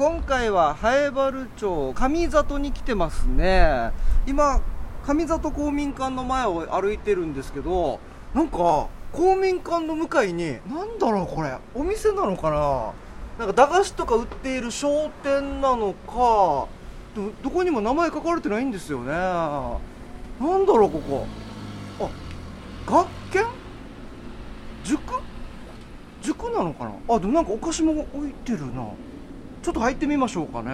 今回は南原町上里に来てますね。今上里公民館の前を歩いてるんですけどなんか公民館の向かいになんだろうこれお店なのかな？なんか駄菓子とか売っている商店なのかどどこにも名前書かれてないんですよね。なんだろうここ。あ学研？塾？塾なのかな？あでもなんかお菓子も置いてるな。ちょっと入ってみましょうかね。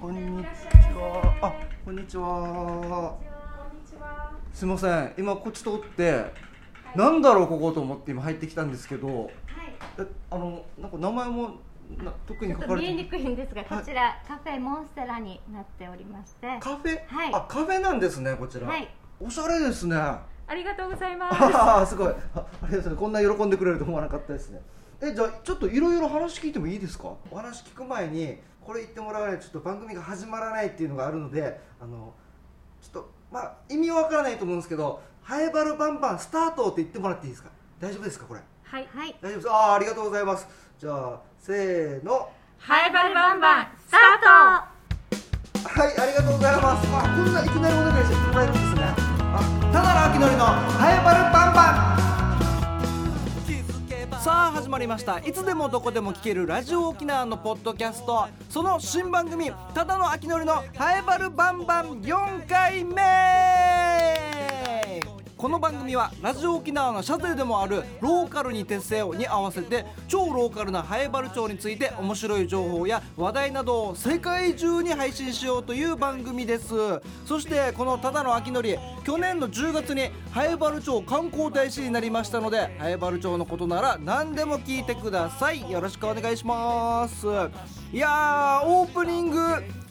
こんにちは。あこんにちは。すいません。今こっち通ってなんだろうここと思って今入ってきたんですけど。えあのなんか名前もな特に書かれて見えにくいんですが、こちらカフェモンステラになっておりまして、カフェ、はい。あカフェなんですねこちら、はい、おしゃれですね。ありがとうございます。ああすごい。あありがとうございます。こんな喜んでくれると思わなかったですね。えじゃあちょっといろいろ話聞いてもいいですか？お話聞く前にこれ言ってもらわないとちょっと番組が始まらないっていうのがあるのであのちょっとまあ意味はわからないと思うんですけど「ハエバルバンバンスタート」って言ってもらっていいですか？大丈夫ですかこれ？はい、はい、大丈夫です。ああありがとうございます。じゃあせーの。ハイバルバンバンスターはい、ありがとうございます。あ、こんないきなりお願いしてもらえるんですね。あ、ただの秋のりのハエバルバンパン。さあ始まりましたいつでもどこでも聞けるラジオ沖縄のポッドキャストその新番組「ただの秋のりのハエバルバンバン」4回目この番組はラジオ沖縄の社税でもあるローカルに徹せよに合わせて超ローカルなハエバル町について面白い情報や話題などを世界中に配信しようという番組です。そしてこのただの秋のり去年の10月にハエバル町観光大使になりましたのでハエバル町のことなら何でも聞いてください。よろしくお願いします。いやーオープニング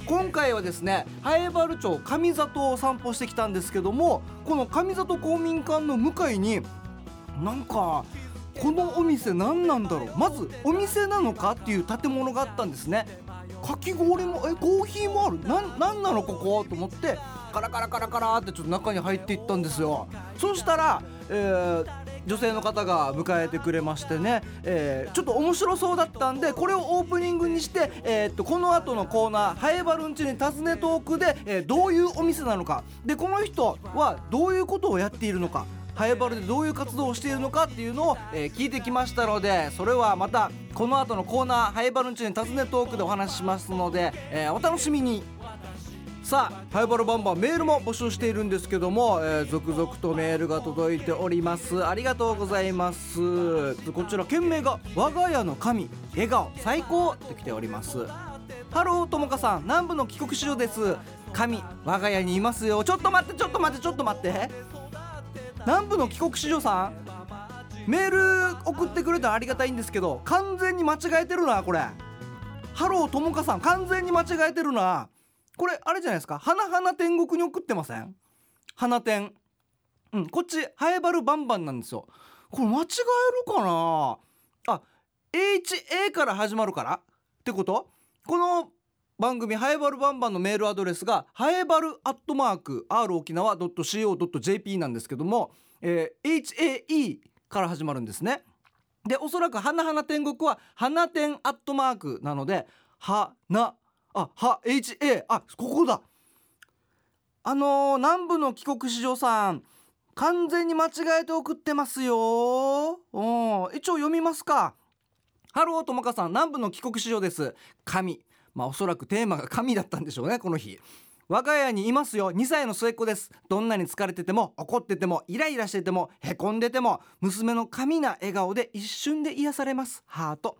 今回はですねハエバル町上里を散歩してきたんですけどもこの上里公民館の向かいになんかこのお店何なんだろう？まずお店なのかっていう建物があったんですね。かき氷もえコーヒーもある？なんなんなの？ここ？と思ってカラカラカラカラってちょっと中に入っていったんですよ。そしたら、えー女性の方が迎えてくれましてね、えーちょっと面白そうだったんでこれをオープニングにして、えーっとこの後のコーナー「ハエバルンチに尋ねトークで」えーどういうお店なのか。でこの人はどういうことをやっているのか。ハエバルでどういう活動をしているのかっていうのを、え聞いてきましたのでそれはまたこの後のコーナー「ハエバルンチに尋ねトーク」でお話ししますので、えお楽しみに。さあハエバルバンバンメールも募集しているんですけども、えー続々とメールが届いております。ありがとうございます。こちら件名が我が家の神笑顔最高って来ております。ハローともかさん南部の帰国子女です。神我が家にいますよ。ちょっと待ってちょっと待ってちょっと待って。南部の帰国子女さんメール送ってくれたらありがたいんですけど完全に間違えてるなこれ。ハローともかさん完全に間違えてるな。これあれじゃないですか？花々天国に送ってません？花天。うんこっちハエバルバンバンなんですよ。これ間違えるかな？あ HA から始まるから？ってこと？この番組ハエバルバンバンのメールアドレスがハエバルアットマーク r 沖縄 .co.jp なんですけども、えー HAE から始まるんですね。でおそらく花々天国は花天アットマークなので花あは HA あここだ。あのー南部の帰国子女さん完全に間違えて送ってますよ。うん。一応読みますか。ハローともかさん南部の帰国子女です。神。まあおそらくテーマが神だったんでしょうねこの日。我が家にいますよ。2歳の末っ子です。どんなに疲れてても怒っててもイライラしててもへこんでても娘の神な笑顔で一瞬で癒されます。ハート。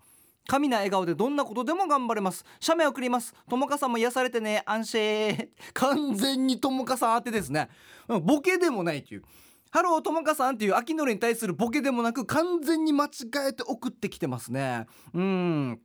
神な笑顔でどんなことでも頑張れます。写メ送ります。ともかさんも癒されてね。安心。完全にともかさん宛てですね。うんボケでもないという。ハローともかさんっていう悪ノリに対するボケでもなく完全に間違えて送ってきてますね。うん。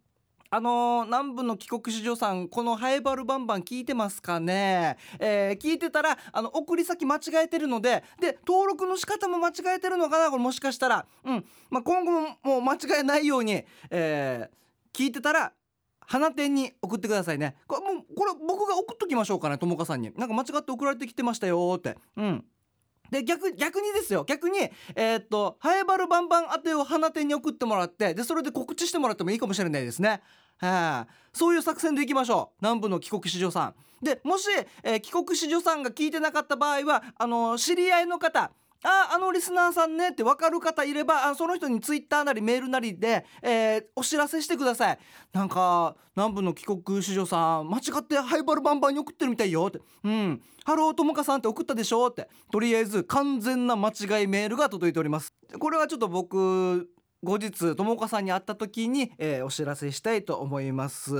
あのー南部の帰国子女さんこのハエバルバンバン聞いてますかね、えー聞いてたらあの送り先間違えてるのでで登録の仕方も間違えてるのかな？これもしかしたら、うん。まあ、今後ももう間違えないように、えー聞いてたら花店に送ってくださいね。これもうこれ僕が送っときましょうかねともかさんに。なんか間違って送られてきてましたよって。うん。で逆逆にですよ。逆にえーっとハエバルバンバン宛てを花店に送ってもらってでそれで告知してもらってもいいかもしれないですね。はいそういう作戦でいきましょう。南部の帰国子女さん。でもし、えー帰国子女さんが聞いてなかった場合はあの知り合いの方ああのリスナーさんねって分かる方いればあその人にツイッターなりメールなりで、えーお知らせしてください。なんか南部の帰国子女さん間違ってハエバルバンバンに送ってるみたいよって。うん。ハローともかさんって送ったでしょって。とりあえず完全な間違いメールが届いております。これはちょっと僕後日ともかさんに会った時に、えーお知らせしたいと思います、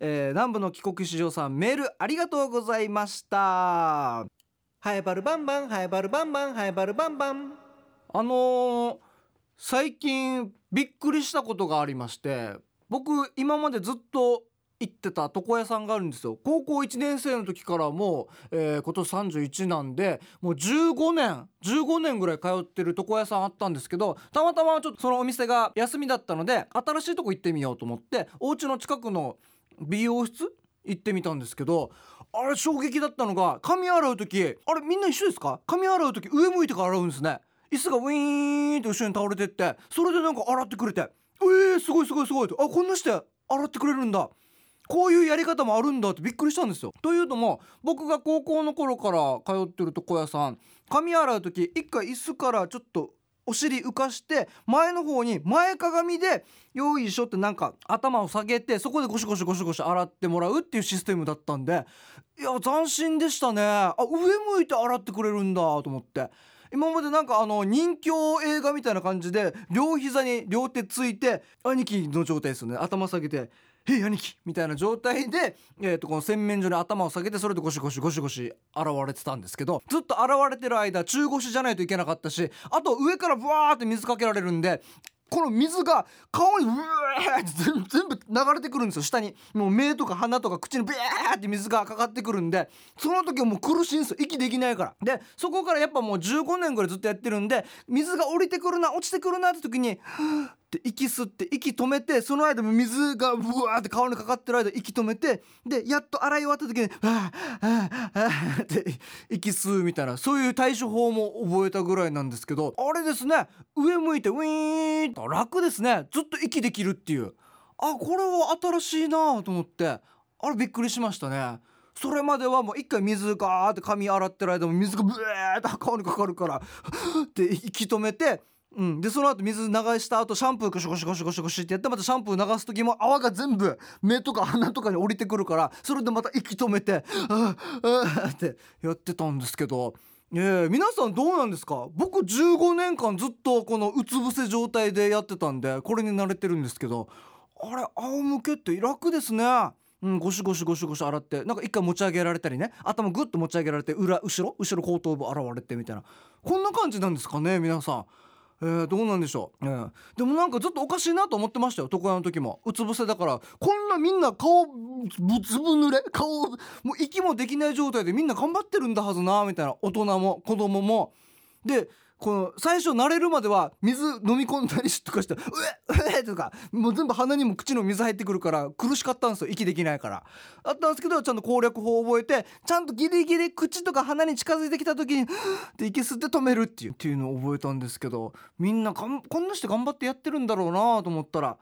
えー南部の帰国子女さんメールありがとうございました。ハエバルバンバンハエバルバンバンハエバルバンバン。あのー最近びっくりしたことがありまして僕今までずっと行ってた床屋さんがあるんですよ。高校1年生の時からもう、えー今年31なんでもう15年15年ぐらい通ってる床屋さんあったんですけどたまたまちょっとそのお店が休みだったので新しいとこ行ってみようと思ってお家の近くの美容室行ってみたんですけどあれ衝撃だったのが髪洗う時あれみんな一緒ですか？髪洗う時上向いてから洗うんですね。椅子がウィーンって後ろに倒れてってそれでなんか洗ってくれてえー、すごいすごいすごいってあこんなして洗ってくれるんだ。こういうやり方もあるんだってびっくりしたんですよ。というのも僕が高校の頃から通ってる床屋さん髪洗う時一回椅子からちょっとお尻浮かして前の方に前かがみでよいしょってなんか頭を下げてそこでゴシゴシゴシゴシ洗ってもらうっていうシステムだったんでいや斬新でしたね。あ上向いて洗ってくれるんだと思って。今までなんかあの人形映画みたいな感じで両膝に両手ついて兄貴の状態ですよね。頭下げて「へい兄貴」みたいな状態で、えー、とこの洗面所に頭を下げてそれでゴシゴシゴシゴシ洗われてたんですけどずっと洗われてる間中腰じゃないといけなかったしあと上からブワーって水かけられるんでこの水が顔にうわーって全部流れてくるんですよ下に。もう目とか鼻とか口にブワーって水がかかってくるんでその時はもう苦しいんですよ。息できないから。でそこからやっぱもう15年ぐらいずっとやってるんで水が降りてくるな落ちてくるなって時にって息吸って息止めてその間も水がうわーって顔にかかってる間息止めてでやっと洗い終わった時に「はあはあはあ」って息吸うみたいなそういう対処法も覚えたぐらいなんですけどあれですね上向いてウィーンと楽ですね。ずっと息できるっていう。あこれは新しいなと思って。あれびっくりしましたね。それまではもう一回水ガーって髪洗ってる間も水がブエーって顔にかかるからって息止めてうん、でその後水流した後シャンプーゴシゴシゴシゴシゴシってやってまたシャンプー流す時も泡が全部目とか鼻とかに降りてくるからそれでまた息止めて「ああってやってたんですけど。ええ皆さんどうなんですか？僕15年間ずっとこのうつ伏せ状態でやってたんでこれに慣れてるんですけど。あれ仰向けって楽ですね。うん、ゴシゴシゴシゴシ洗ってなんか一回持ち上げられたりね頭グッと持ち上げられて裏後ろ後ろ後頭部洗われてみたいな。こんな感じなんですかね皆さん。えー、どうなんでしょう、えーでもなんかずっとおかしいなと思ってましたよ。床屋の時も。うつ伏せだから。こんなみんな顔ぶつぶ濡れ？顔もう息もできない状態でみんな頑張ってるんだはずな。みたいな。大人も子供も。でこの最初慣れるまでは水飲み込んだりとかして「うえうえ」とかもう全部鼻にも口の水入ってくるから苦しかったんですよ息できないからあったんですけどちゃんと攻略法を覚えてちゃんとギリギリ口とか鼻に近づいてきた時に「って息吸って止めるっていうっていうのを覚えたんですけどみんながんこんなして頑張ってやってるんだろうなと思ったら。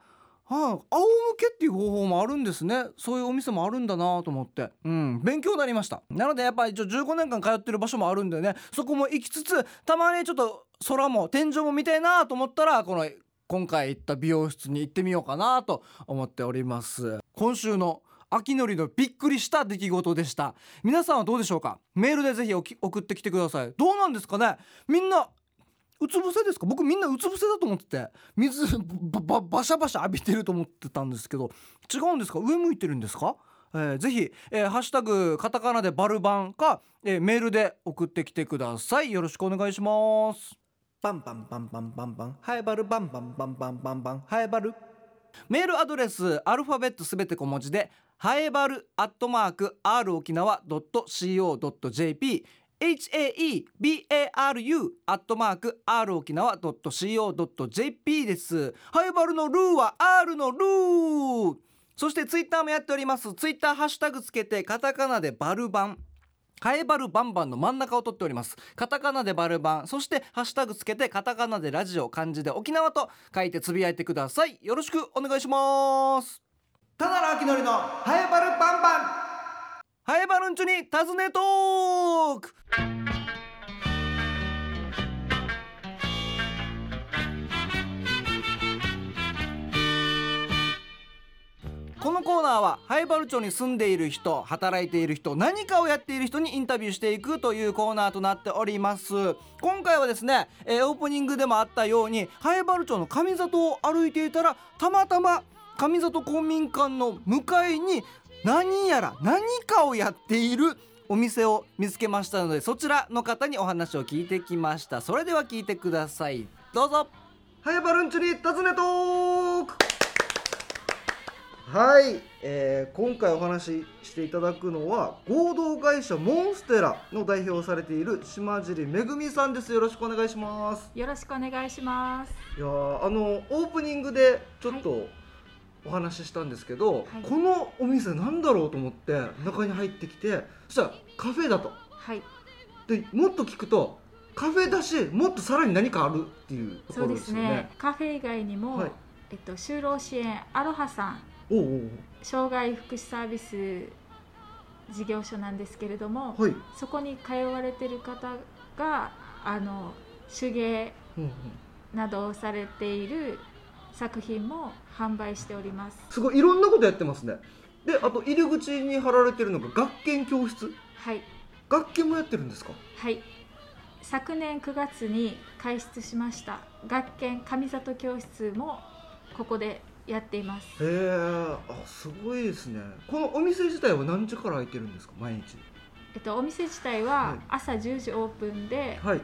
はい、仰向けっていう方法もあるんですね。そういうお店もあるんだなと思って。うん。勉強になりました。なのでやっぱり一応15年間通ってる場所もあるんでね。そこも行きつつたまにちょっと空も天井も見たいなと思ったらこの今回行った美容室に行ってみようかなと思っております。今週の秋のりのびっくりした出来事でした。皆さんはどうでしょうか？メールでぜひおき送ってきてください。どうなんですかね？みんなうつ伏せですか？僕みんなうつ伏せだと思ってて水ばばバシャバシャ浴びてると思ってたんですけど違うんですか？上向いてるんですか？えーぜひ、えーハッシュタグカタカナでバルバンか、えーメールで送ってきてください。よろしくお願いします。バンバンバンバンバンバン。ハイバルバンバンバンバンバンバン。ハイバル。メールアドレスアルファベットすべて小文字でハエバルアットマーク r 沖縄 .co.jp haebaru アットマーク r 沖縄 .co.jp です。ハエバルのルーは R のルー。そしてツイッターもやっております。ツイッターハッシュタグつけてカタカナでバルバン。ハエバルバンバンの真ん中を取っております。カタカナでバルバン。そしてハッシュタグつけてカタカナでラジオ漢字で沖縄と書いてつぶやいてください。よろしくお願いします。ただの秋のりのハエバルバンバン。ハエバルンチュに尋ねトーク。このコーナーは灰原町に住んでいる人働いている人何かをやっている人にインタビューしていくというコーナーとなっております。今回はですね、えーオープニングでもあったように灰原町の上里を歩いていたらたまたま上里公民館の向かいに何やら何かをやっているお店を見つけましたのでそちらの方にお話を聞いてきました。それでは聞いてください。どうぞ。ハイバルンチに尋ねトーク。はい、えー今回お話ししていただくのは合同会社モンステラの代表をされている島尻めぐみさんです。よろしくお願いします。よろしくお願いします。いやーあのオープニングでちょっとお話ししたんですけど、はい。このお店なんだろうと思って中に入ってきてそしたらカフェだと。はい、でもっと聞くとカフェだしもっとさらに何かあるっていうところですね。ね。カフェ以外にも、はい。えっと就労支援アロハさん。おうおう障害福祉サービス事業所なんですけれども、はい、そこに通われてる方があの手芸などをされている作品も販売しております。すごいいろんなことやってますね。であと入り口に貼られてるのが学研教室？はい、学研もやってるんですか？はい。昨年9月に開設しました学研上里教室もここでやっています。へえあすごいですね。このお店自体は何時から開いてるんですか？毎日。えっと、お店自体ははい。朝10時オープンではい。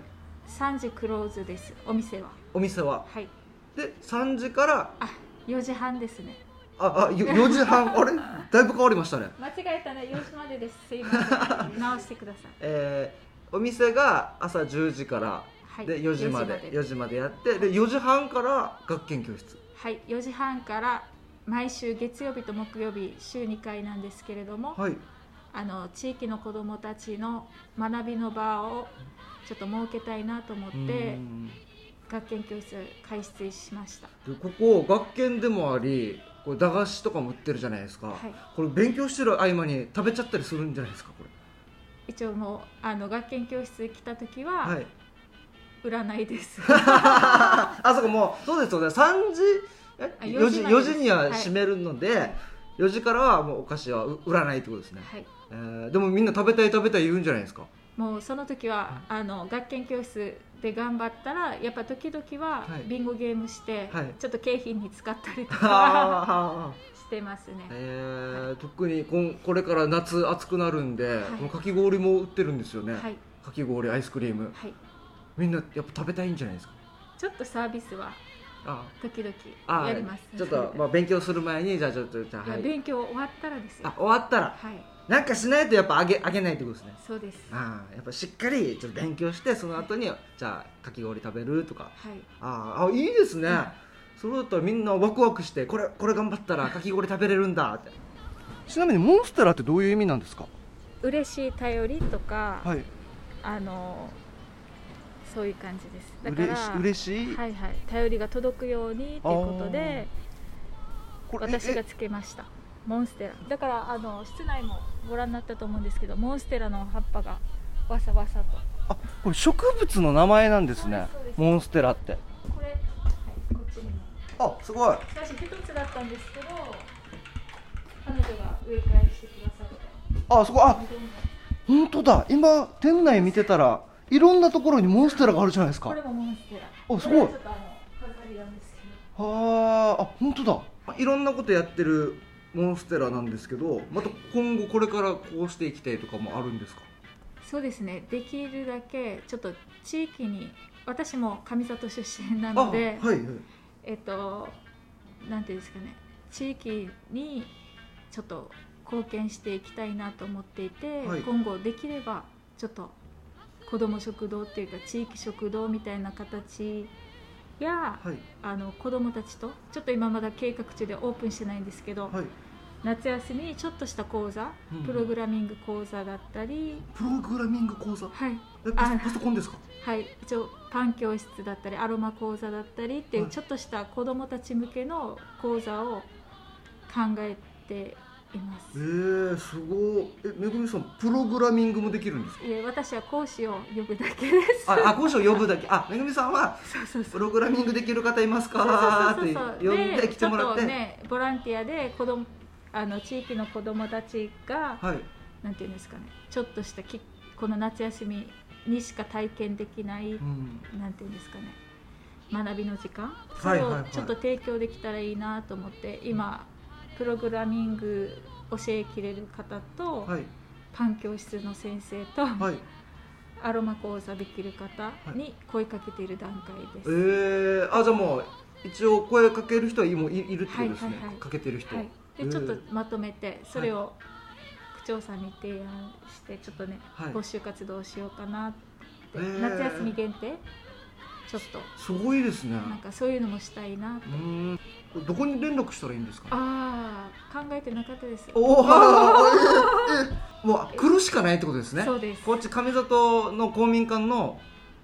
3時クローズですお店は。お店は？はいで3時からあ4時半ですね。ああよ4時半。あれ？だいぶ変わりましたね。間違えたね。4時までです。すいません。直してください。えー、お店が朝10時からはい。で4時まで。4 4時までやってで4時半から学研教室。はい。4時半から毎週月曜日と木曜日週2回なんですけれども、はい。あの地域の子どもたちの学びの場をちょっと設けたいなと思っうてん学研教室開設しました。でここ学研でもありこれ駄菓子とかも売ってるじゃないですか、はい。これ勉強してる合間に食べちゃったりするんじゃないですかこ一応もうあの学研教室来た時は、れはい。占いです。あそこもうそうですよね。3時？え？あ4時4 4時時にははい。閉めるので、4時からはもうお菓子はう売らないってことですね、はい。えーでもみんな食べたい食べたい言うんじゃないですかもうその時はあの学研教室で頑張ったらやっぱ時々ははい。ビンゴゲームして、はい。ちょっと景品に使ったりとか してますね、えー特にこんこれから夏暑くなるんで、い。このかき氷も売ってるんですよね、はい。かき氷アイスクリーム。はい。みんなやっぱ食べたいんじゃないですか？ちょっとサービスはあ時々あやりますちょっと、まあ、勉強する前にじゃあちょっとじゃあはい。勉強終わったらですよ。あ終わったら。はいなんかしないとやっぱあげあげないってことですね。そうです。ああやっぱしっかりちょっと勉強してその後にじゃあかき氷食べるとか。はい。ああいいですね、それだったらみんなワクワクしてこれこれ頑張ったらかき氷食べれるんだって。ちなみにモンステラってどういう意味なんですか？嬉しい頼りとか、はい。あのそういう感じです。だから嬉し嬉しい、はいはい。頼りが届くようにっていうことで私がえつけましたモンステラ。だからあの室内もご覧になったと思うんですけどモンステラの葉っぱがわさわさと。あこれ植物の名前なんですね。はいそうです。モンステラって。これ、はい、こっちに。もあすごい。最初一つだったんですけど彼女が植え替えしてくださって。あそこあ本当だ。今店内見てたらいろんなところにモンステラがあるじゃないですか。これもモンステラ。あすごい。はああ本当だ。いろんなことやってるモンステラなんですけどまた今後これからこうしていきたいとかもあるんですか？そうですね。できるだけちょっと地域に私も上里出身なので、あはいはい。えっとなんていうんですかね。地域にちょっと貢献していきたいなと思っていて、はい。今後できればちょっと子ども食堂っていうか地域食堂みたいな形やはい。あの子どもたちとちょっと今まだ計画中でオープンしてないんですけど、はい。夏休みにちょっとした講座、うん。プログラミング講座だったり。プログラミング講座？はい。えパパソコンですか？はい。一応パン教室だったりアロマ講座だったりっていはい。うちょっとした子どもたち向けの講座を考えています。えー、すごい。えめぐみさんプログラミングもできるんですか？いえ私は講師を呼ぶだけです。ああ講師を呼ぶだけ。あめぐみさんはそうそうそう。プログラミングできる方いますかってそうそう。呼んで来てもらって。ちょっとねボランティアで子供あの地域の子供たちがはい。なんていうんですかねちょっとしたきこの夏休みにしか体験できない、うん。なんていうんですかね学びの時間？い。それをちょっと提供できたらいいなと思って、今プログラミング教えきれる方と、はい。パン教室の先生と、はい。アロマ講座できる方に声かけている段階です。えー、あじゃあもう一応声かける人はいもういいるってことですね、はいはいはい。かけてる人、はい、えー。でちょっとまとめてそれを区長さんに提案してちょっとね、はい。募集活動をしようかなって、えー。夏休み限定ちょっと。すごいですね。なんかそういうのもしたいなと、うーん。どこに連絡したらいいんですか？ああ考えてなかったです。おお、もう来るしかないってことですね。そうです。こっち上里の公民館の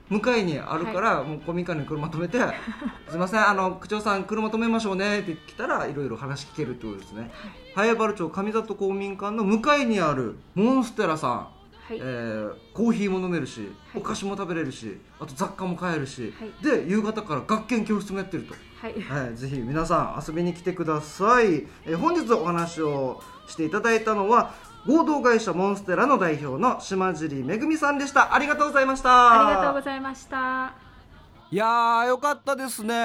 向かいにあるから、もう公民館に車止めて「すいませんあの区長さん車止めましょうね」って来たらいろいろ話聞けるってことですね。早原町上里公民館の向かいにあるモンステラさん、はい、えーコーヒーも飲めるし、はい。お菓子も食べれるしあと雑貨も買えるし、はい。で夕方から学研教室もやってると。はい。はい、ぜひ皆さん遊びに来てください、えー本日お話をしていただいたのは合同会社モンステラの代表の島尻めぐみさんでした。ありがとうございました。ありがとうございました。いやーよかったですね。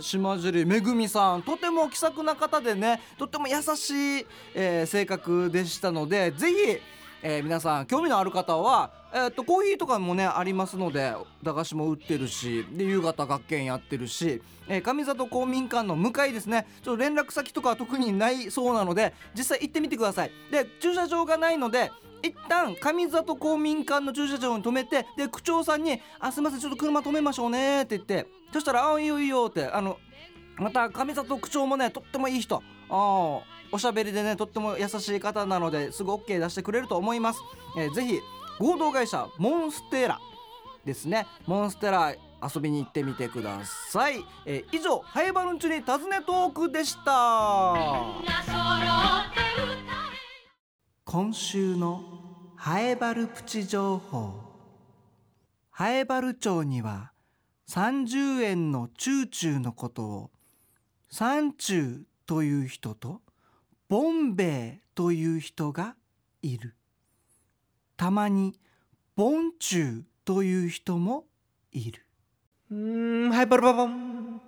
島尻めぐみさんとても気さくな方でねとても優しい、えー性格でしたのでぜひ、えー皆さん興味のある方は、えー、とコーヒーとかもねありますので駄菓子も売ってるしで夕方学研やってるし、えー上里公民館の向かいですね。ちょっと連絡先とかは特にないそうなので実際行ってみてください。で駐車場がないので一旦上里公民館の駐車場に止めてで区長さんに「あすいませんちょっと車止めましょうね」って言ってそしたら「あいいよいいよ」ってあのまた上里区長もねとってもいい人。ああおしゃべりでねとっても優しい方なのですぐ OK 出してくれると思います、えーぜひ合同会社モンステラですね。モンステラ遊びに行ってみてください、えー以上ハイバルンチに尋ねトークでした。今週のハエバルプチ情報。ハエバル町には30円のチューチューのことをサンチューという人とボンベイという人がいる。たまにボンチューという人もいる。うん、ハイパルババン。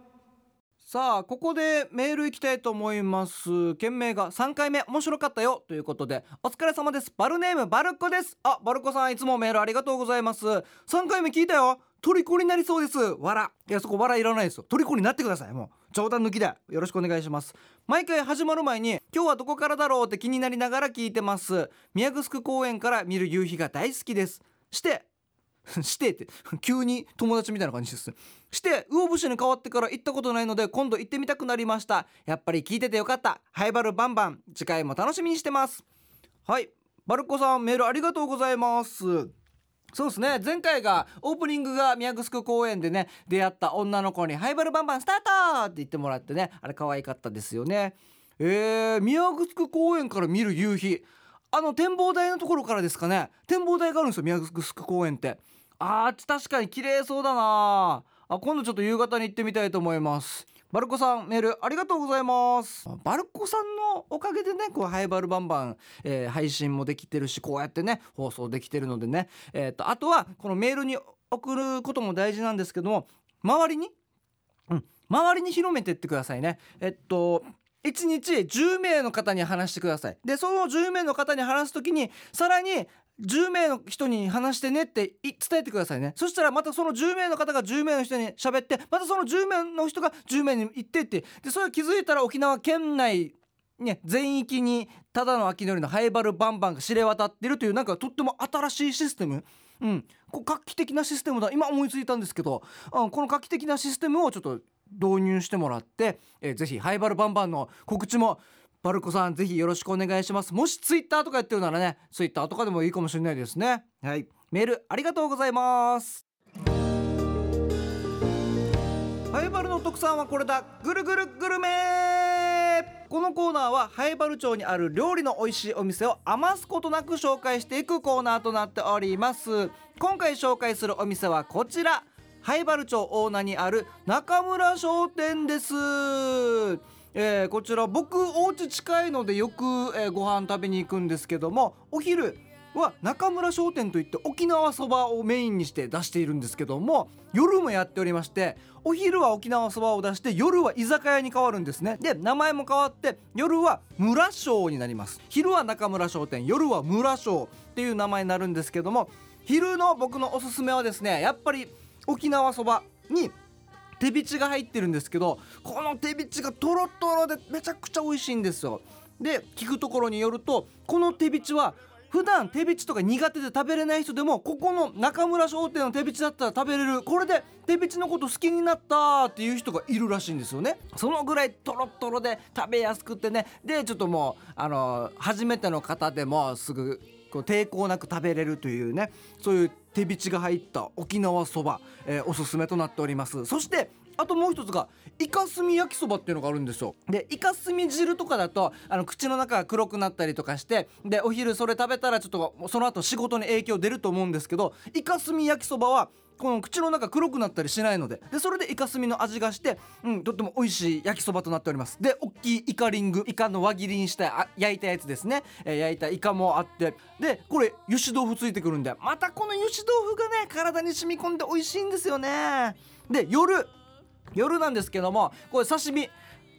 さあここでメールいきたいと思います。件名が3回目。面白かったよということで。お疲れ様です。バルネームバルコです。あバルコさんいつもメールありがとうございます。3回目聞いたよ虜になりそうです。わらいやそこわらいらないですよ。虜になってください。もう。冗談抜きでよ。ろしくお願いします。毎回始まる前に今日はどこからだろうって気になりながら聞いてます。宮城公園から見る夕日が大好きです。して してって。急に友達みたいな感じです。して魚節に変わってから行ったことないので今度行ってみたくなりました。やっぱり聞いててよかった。ハイバルバンバン。次回も楽しみにしてます。はい。バルコさんメールありがとうございます。そうですね。前回がオープニングが宮城公園でね出会った女の子に「ハイバルバンバンスタート!」って言ってもらってねあれ可愛かったですよね。えー、宮城公園から見る夕日。あの展望台のところからですかね。展望台があるんですよ宮城公園って。あーあっ確かに綺麗そうだなあ今度ちょっと夕方に行ってみたいと思います。バルコさんメールありがとうございます。バルコさんのおかげでねこうハイバルバンバン、えー配信もできてるしこうやってね放送できてるのでね。えっ、とあとはこのメールに送ることも大事なんですけども周りにうん周りに広めてってくださいね。えっと1日10名の方に話してください。でその10名の方に話す時にさらに10名の人に話してねって伝えてくださいね。そしたらまたその10名の方が10名の人に喋ってまたその10名の人が10名に行ってってでそれを気づいたら沖縄県内ね、全域にただの秋のりのハイバルバンバンが知れ渡ってるというなんかとっても新しいシステム。うん、こう画期的なシステムだ。今思いついたんですけど、うん、この画期的なシステムをちょっと導入してもらって、えーぜひハイバルバンバンの告知もバルコさんぜひよろしくお願いします。もしツイッターとかやってるならねツイッターとかでもいいかもしれないですね。はい。メールありがとうございます。ハイバルの特産はこれだ。ぐるぐるグルメ。このコーナーはハイバル町にある料理の美味しいお店を余すことなく紹介していくコーナーとなっております。今回紹介するお店はこちら。ハイバル町大名にある中村商店です。えーこちら僕お家近いのでよく、えーご飯食べに行くんですけどもお昼は中村商店といって沖縄そばをメインにして出しているんですけども夜もやっておりましてお昼は沖縄そばを出して夜は居酒屋に変わるんですね。で名前も変わって夜は村商になります。昼は中村商店夜は村商っていう名前になるんですけども昼の僕のおすすめはですねやっぱり沖縄そばに手びちが入ってるんですけどこの手びちがトロトロでめちゃくちゃ美味しいんですよ。で聞くところによるとこの手びちは普段手びちとか苦手で食べれない人でもここの中村商店の手びちだったら食べれる。これで手びちのこと好きになったっていう人がいるらしいんですよね。そのぐらいトロトロで食べやすくてね。でちょっともうあの初めての方でもすぐこう抵抗なく食べれるというね。そういう手びちが入った沖縄そば、えーおすすめとなっております。そしてあともう一つがイカスミ焼きそばっていうのがあるんですよ。でイカスミ汁とかだとあの口の中が黒くなったりとかしてでお昼それ食べたらちょっとその後仕事に影響出ると思うんですけどイカスミ焼きそばはこの口の中黒くなったりしないのででそれでイカスミの味がして、うん、とっても美味しい焼きそばとなっております。で大きいイカリングイカの輪切りにしたあ焼いたやつですね、えー焼いたイカもあって。でこれ油脂豆腐ついてくるんでまたこの油脂豆腐がね体に染み込んで美味しいんですよね。で夜夜なんですけどもこれ刺身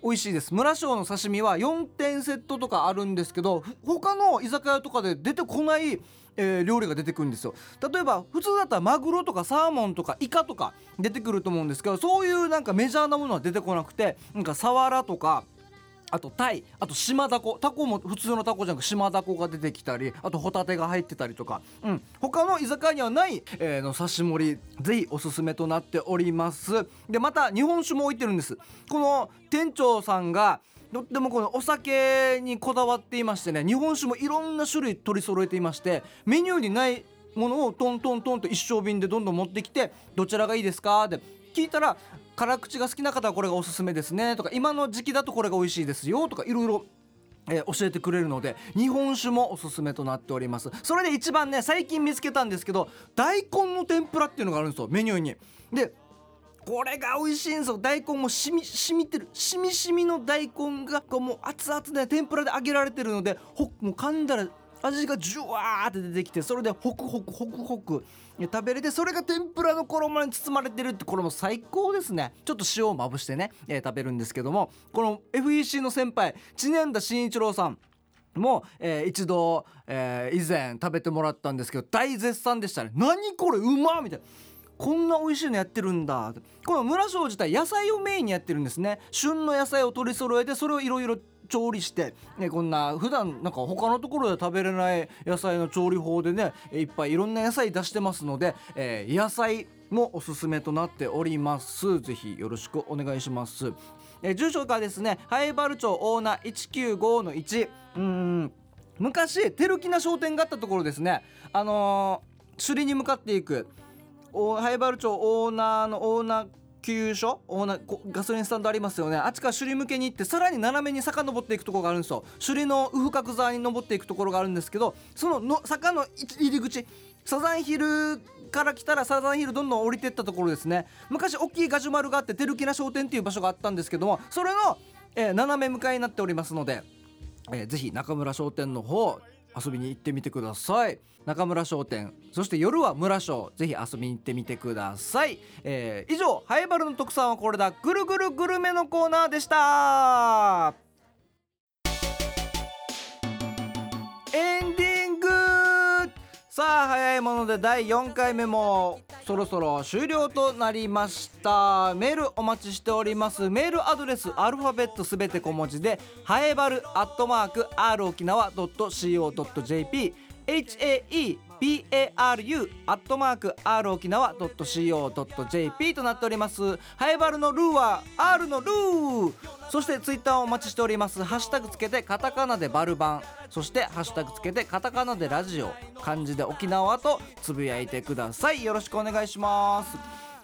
美味しいです。村庄の刺身は4点セットとかあるんですけど他の居酒屋とかで出てこない、えー料理が出てくるんですよ。例えば普通だったらマグロとかサーモンとかイカとか出てくると思うんですけどそういうなんかメジャーなものは出てこなくてなんかサワラとかあとタイあと島ダコタコも普通のタコじゃなく島ダコが出てきたりあとホタテが入ってたりとか、うん、他の居酒屋にはない、えーの刺し盛りぜひおすすめとなっております。でまた日本酒も置いてるんです。この店長さんがとってもこのお酒にこだわっていましてね日本酒もいろんな種類取り揃えていましてメニューにないものをトントントンと一升瓶でどんどん持ってきてどちらがいいですか？って聞いたら辛口が好きな方はこれがおすすめですねとか今の時期だとこれが美味しいですよとかいろいろえー教えてくれるので日本酒もおすすめとなっております。それで一番ね最近見つけたんですけど大根の天ぷらっていうのがあるんですよメニューに。でこれが美味しいんですよ。大根もしみしみてる。しみしみの大根がこうもう熱々で天ぷらで揚げられてるのでほもう噛んだら味がジュワーって出てきてそれでホクホクホクホク食べれてそれが天ぷらの衣に包まれてるってこれも最高ですね。ちょっと塩をまぶしてね、えー食べるんですけどもこの FEC の先輩知念田真一郎さんも、えー一度、えー以前食べてもらったんですけど大絶賛でしたね。何これうまみたいな。こんな美味しいのやってるんだ。この村庄自体野菜をメインにやってるんですね。旬の野菜を取り揃えてそれをいろいろ調理して、ね、こんな普段なんか他のところで食べれない野菜の調理法でねいっぱいいろんな野菜出してますので、えー野菜もおすすめとなっております。ぜひよろしくお願いします、えー住所がですね灰原町大名195の1うーん。昔照木な商店があったところですね。あのー首里に向かっていく。お灰原町オーナーのオーナー給油所オーナーガソリンスタンドありますよね。あっちから首里向けに行ってさらに斜めに坂登っていくところがあるんですよ。首里のウフ角沢に登っていくところがあるんですけどそのの坂の入り口サザンヒルから来たらサザンヒルどんどん降りてったところですね。昔大きいガジュマルがあって照木な商店っていう場所があったんですけどもそれの、えー斜め向かいになっておりますのでえーぜひ中村商店の方遊びに行ってみてください。中村商店そして夜は村商ぜひ遊びに行ってみてください、えー以上ハイバルの特産はこれだ。ぐるぐるグルメのコーナーでした。エンディング。さあ早いもので第4回目もそろそろ終了となりました。メールお待ちしております。メールアドレスアルファベットすべて小文字でハエバルアットマーク r 沖縄 .co.jp h a e ットマーク r 沖縄 .co.jp となっております。ハイバルのルーは R のルー。そしてツイッターをお待ちしております。ハッシュタグつけてカタカナでバルバン。そしてハッシュタグつけてカタカナでラジオ。漢字で沖縄とつぶやいてください。よろしくお願いします。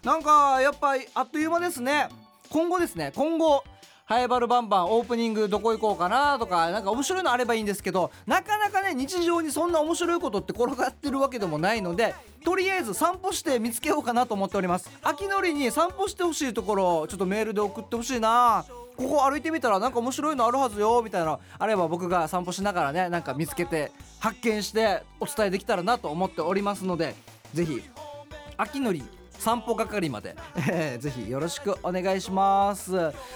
なんかやっぱりあっという間ですね。今後ですね。今後ハイバルバンバンオープニングどこ行こうかなとかなんか面白いのあればいいんですけどなかなかね日常にそんな面白いことって転がってるわけでもないのでとりあえず散歩して見つけようかなと思っております。秋のりに散歩してほしいところちょっとメールで送ってほしいな。ここ歩いてみたらなんか面白いのあるはずよみたいなあれば僕が散歩しながらねなんか見つけて発見してお伝えできたらなと思っておりますのでぜひ秋のり散歩係まで、ぜひよろしくお願いします。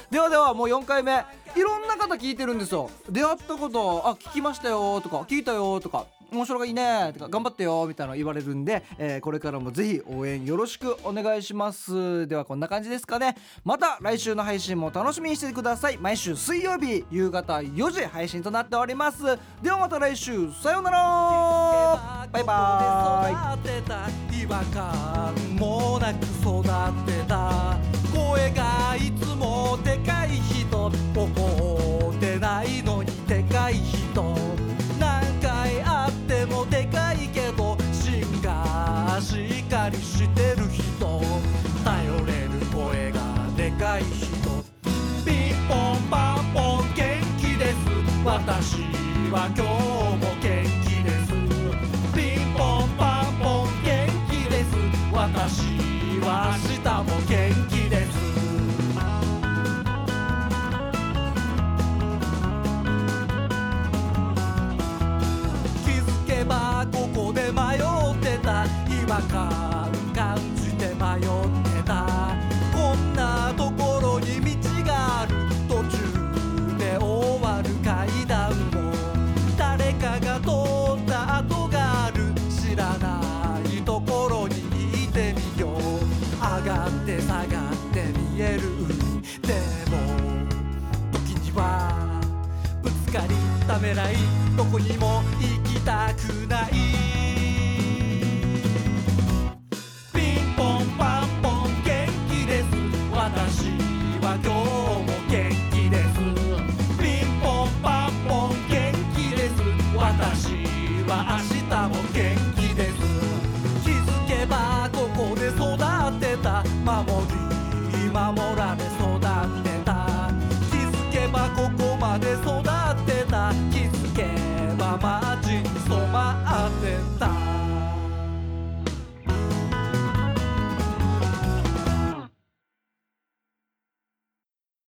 ではではもう4回目。いろんな方聞いてるんですよ。出会ったことあ聞きましたよとか聞いたよとか。面白がいいねとか頑張ってよみたいなの言われるんで、えーこれからもぜひ応援よろしくお願いします。ではこんな感じですかね。また来週の配信も楽しみにしてください。毎週水曜日夕方4時配信となっております。ではまた来週さようなら。バイバイ違和感もなく育ってた声がいつもでかい人怒ってないのは今日